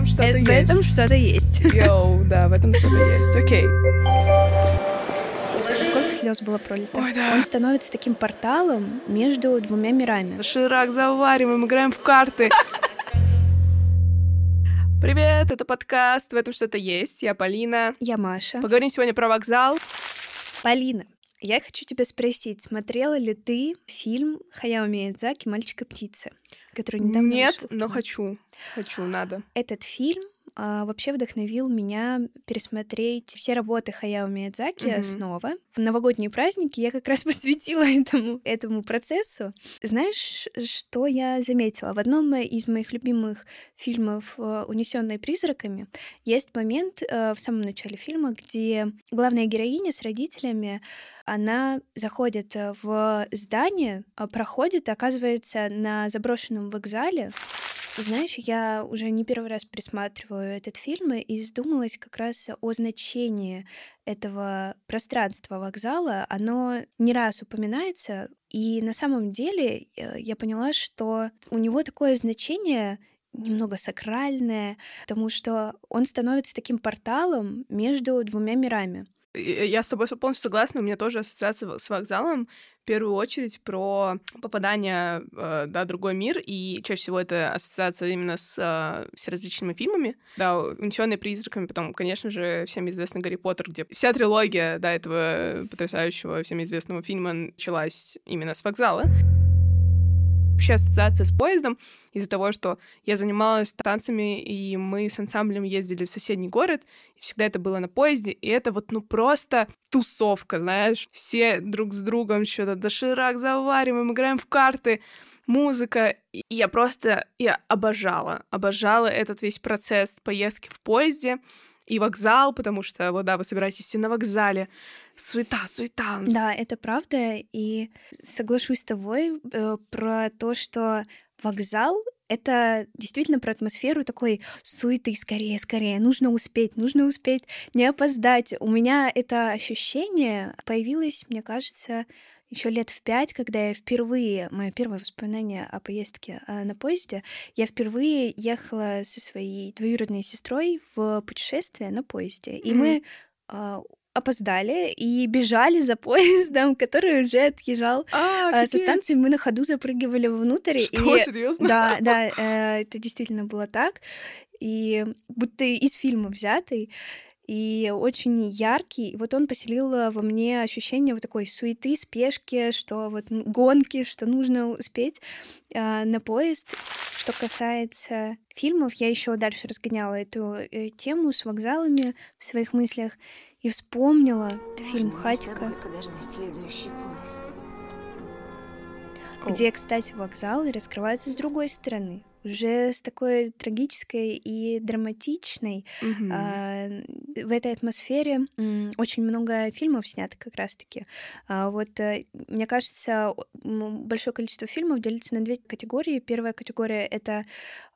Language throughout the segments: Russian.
этом что-то есть. В этом что-то есть. Йоу, да, в этом что-то есть. Окей. Сколько слез было пролито? Ой, да. Он становится таким порталом между двумя мирами. Доширак завариваем, играем в карты. Привет, это подкаст «В этом что-то есть». Я Полина. Я Маша. Поговорим сегодня про вокзал. Полина, я хочу тебя спросить, смотрела ли ты фильм Хаяо Миядзаки «Мальчик и птица», который недавно Нет, но хочу. Хочу, надо. Этот фильм а, вообще вдохновил меня пересмотреть все работы Хаяо Миядзаки Мгм. снова. В новогодние праздники я как раз посвятила этому, этому процессу. Знаешь, что я заметила? В одном из моих любимых фильмов «Унесенные призраками» есть момент э, в самом начале фильма, где главная героиня с родителями она заходит э, в здание, проходит, оказывается на заброшенном вокзале, знаешь, я уже не первый раз пересматриваю этот фильм и задумалась как раз о значении этого пространства вокзала. Оно не раз упоминается, и на самом деле э, я поняла, что у него такое значение немного сакральное, потому что он становится таким порталом между двумя мирами. И- Я с тобой полностью согласна. У меня тоже ассоциация с вокзалом. В первую очередь про попадание э, да, в другой мир. И чаще всего это ассоциация именно с э, всеразличными фильмами. Да, «Унесённые призраками». Потом, конечно же, всем известный «Гарри Поттер», где вся трилогия да, этого потрясающего, всем известного фильма началась именно с вокзала. Вообще ассоциация с поездом из-за того, что я занималась танцами, и мы с ансамблем ездили в соседний город, и всегда это было на поезде, и это вот, ну, просто тусовка, знаешь. Все друг с другом что-то доширак завариваем, играем в карты, музыка. И я просто, я обожала, обожала этот весь процесс поездки в поезде и вокзал, потому что, вот да, вы собираетесь все на вокзале, суета, суета. Да, это правда, и соглашусь с тобой э, про то, что вокзал это действительно про атмосферу такой суеты, скорее, скорее, нужно успеть, нужно успеть, не опоздать. У меня это ощущение появилось, мне кажется, еще лет в пять, когда я впервые, мое первое воспоминание о поездке э, на поезде, я впервые ехала со своей двоюродной сестрой в путешествие на поезде, и Мгм. мы э, опоздали и бежали за поездом, который уже отъезжал А, а, со станции. Мы на ходу запрыгивали внутрь. Что, и... серьезно? Да, да, э, это действительно было так. И будто из фильма взятый. И очень яркий. И вот он поселил во мне ощущение вот такой суеты, спешки, что вот гонки, что нужно успеть э, на поезд. Что касается фильмов, я еще дальше разгоняла эту э, тему с вокзалами в своих мыслях и вспомнила фильм Можно с «Хатика», подождать следующий поезд. Где, кстати, вокзалы раскрываются с другой стороны, уже с такой трагической и драматичной. Мгм. А, в этой атмосфере очень много фильмов снято как раз-таки. А, Вот, э, мне кажется, большое количество фильмов делится на две категории. Первая категория — это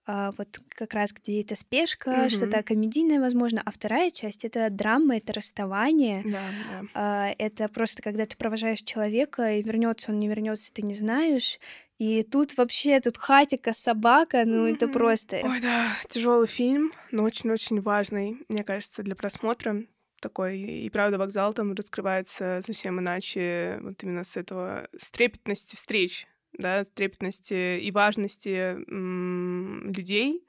а, вот как раз где это спешка, Мгм. что-то комедийное, возможно, а вторая часть — это драма, это расставание, Да, да. а, это просто когда ты провожаешь человека, и вернется он, не вернется, ты не знаешь. И тут вообще, тут хатика, собака, ну это Мгм. просто... Ой, да, тяжелый фильм, но очень-очень важный, мне кажется, для просмотра. Такой, и правда, вокзал там раскрывается совсем иначе, вот именно с этого, с трепетности встреч, да, с трепетности и важности м, людей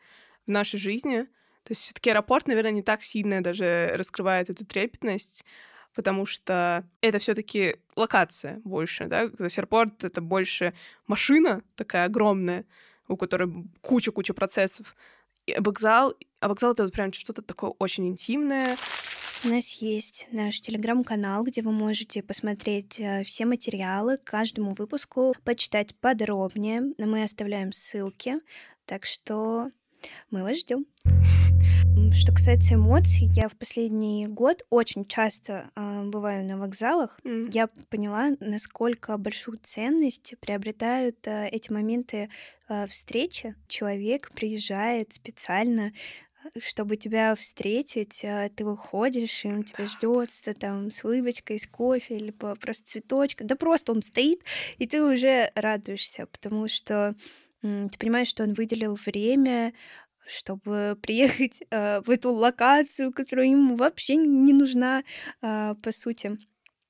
в нашей жизни. То есть все таки аэропорт, наверное, не так сильно даже раскрывает эту трепетность, потому что это все таки локация больше, да, то есть аэропорт — это больше машина такая огромная, у которой куча-куча процессов. И вокзал, а вокзал — это вот прям что-то такое очень интимное. У нас есть наш телеграм-канал, где вы можете посмотреть э, все материалы к каждому выпуску, почитать подробнее. Мы оставляем ссылки, так что мы вас ждем. Что касается эмоций, я в последний год очень часто э, бываю на вокзалах. М. Я поняла, насколько большую ценность приобретают э, эти моменты э, встречи. Человек приезжает специально чтобы тебя встретить, ты выходишь, и он тебя ждет там с улыбочкой, с кофе, либо просто цветочком. Да просто он стоит, и ты уже радуешься, потому что ты понимаешь, что он выделил время, чтобы приехать э, в эту локацию, которая ему вообще не нужна, э, по сути.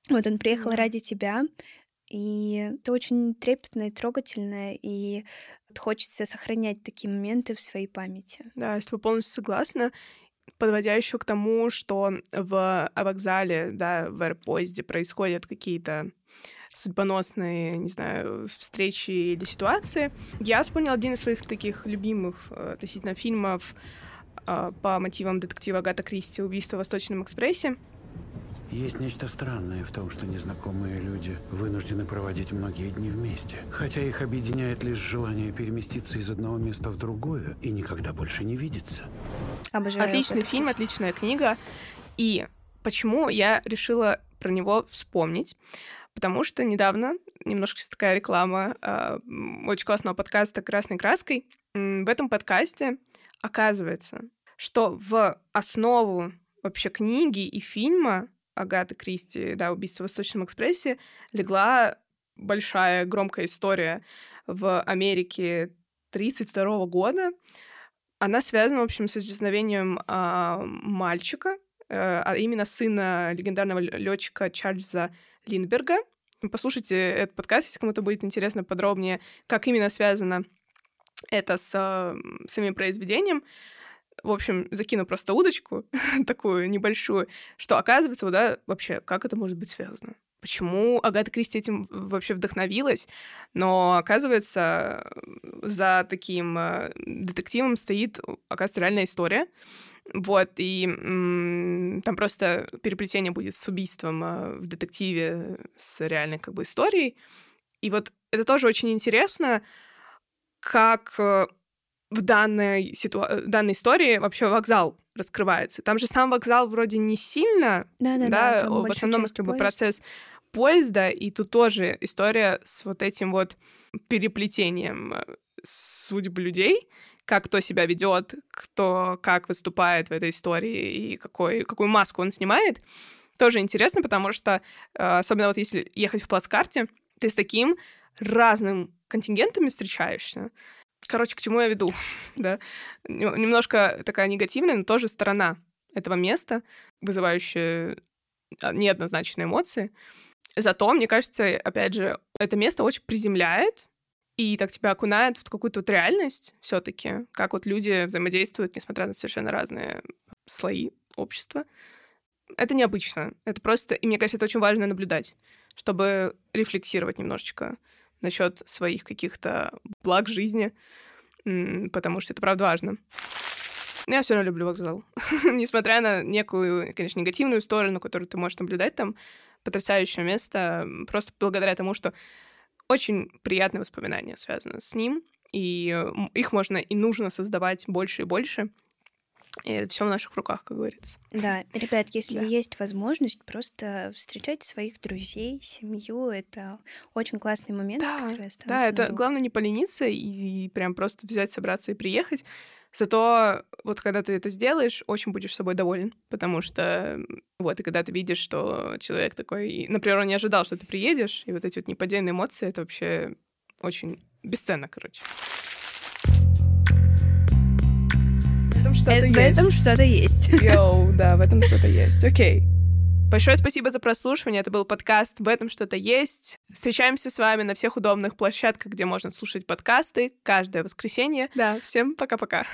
Вот он приехал Да. ради тебя, и это очень трепетно и трогательно, и вот хочется сохранять такие моменты в своей памяти. Да, я с тобой полностью согласна. Подводя еще к тому, что в вокзале, да, в аэропоезде происходят какие-то судьбоносные, не знаю, встречи или ситуации. Я вспомнила один из своих таких любимых э, относительно фильмов э, по мотивам детектива Агата Кристи «Убийство в Восточном экспрессе». Есть нечто странное в том, что незнакомые люди вынуждены проводить многие дни вместе. Хотя их объединяет лишь желание переместиться из одного места в другое и никогда больше не видеться. Обожаю Отличный фильм, отличная книга. И почему я решила про него вспомнить? Потому что недавно, немножко такая реклама э, очень классного подкаста «Красной краской», в этом подкасте оказывается, что в основу вообще книги и фильма Агаты Кристи, да, «Убийство в Восточном экспрессе» легла большая громкая история в Америке 1932 года. Она связана, в общем, с исчезновением а, мальчика, э, а именно сына легендарного летчика Чарльза Линдберга. Послушайте этот подкаст, если кому-то будет интересно подробнее, как именно связано это с а, самим произведением. В общем, закину просто удочку такую небольшую, что оказывается, да, вообще, как это может быть связано? Почему Агата Кристи этим вообще вдохновилась? Но оказывается, за таким э, детективом стоит, оказывается, реальная история. Вот, и там просто переплетение будет с убийством э, в детективе с реальной как бы историей. И вот это тоже очень интересно, как э, в данной, ситуа- данной истории вообще вокзал раскрывается. Там же сам вокзал вроде не сильно, Да-да-да, да, там в большая основном как бы процесс поезда, и тут тоже история с вот этим вот переплетением э, судьб людей, как кто себя ведет, кто как выступает в этой истории и какой, какую маску он снимает. Тоже интересно, потому что, э, особенно вот если ехать в плацкарте, ты с таким разным контингентами встречаешься. Короче, к чему я веду, да? Нем- Немножко такая негативная, но тоже сторона этого места, вызывающая а, неоднозначные эмоции. Зато, мне кажется, опять же, это место очень приземляет и так тебя окунает в какую-то вот реальность все таки как вот люди взаимодействуют, несмотря на совершенно разные слои общества. Это необычно. Это просто... И мне кажется, это очень важно наблюдать, чтобы рефлексировать немножечко насчет своих каких-то благ жизни, потому что это правда важно. Но я все равно люблю вокзал. Несмотря на некую, конечно, негативную сторону, которую ты можешь наблюдать там, потрясающее место, просто благодаря тому, что очень приятные воспоминания связаны с ним, и э, их можно и нужно создавать больше и больше. И это все в наших руках, как говорится. Да, ребят, если Да. есть возможность, просто встречайте своих друзей, семью. Это очень классный момент, который останется да, это главное не полениться и, и прям просто взять, собраться и приехать. Зато вот когда ты это сделаешь, очень будешь собой доволен, потому что вот, и когда ты видишь, что человек такой, например, он не ожидал, что ты приедешь, и вот эти вот неподдельные эмоции, это вообще очень бесценно, короче. В этом что-то Э, В этом есть. что-то есть. Йоу, да, в этом что-то есть. Окей. Большое спасибо за прослушивание. Это был подкаст «В этом что-то есть». Встречаемся с вами на всех удобных площадках, где можно слушать подкасты каждое воскресенье. Да, всем пока-пока.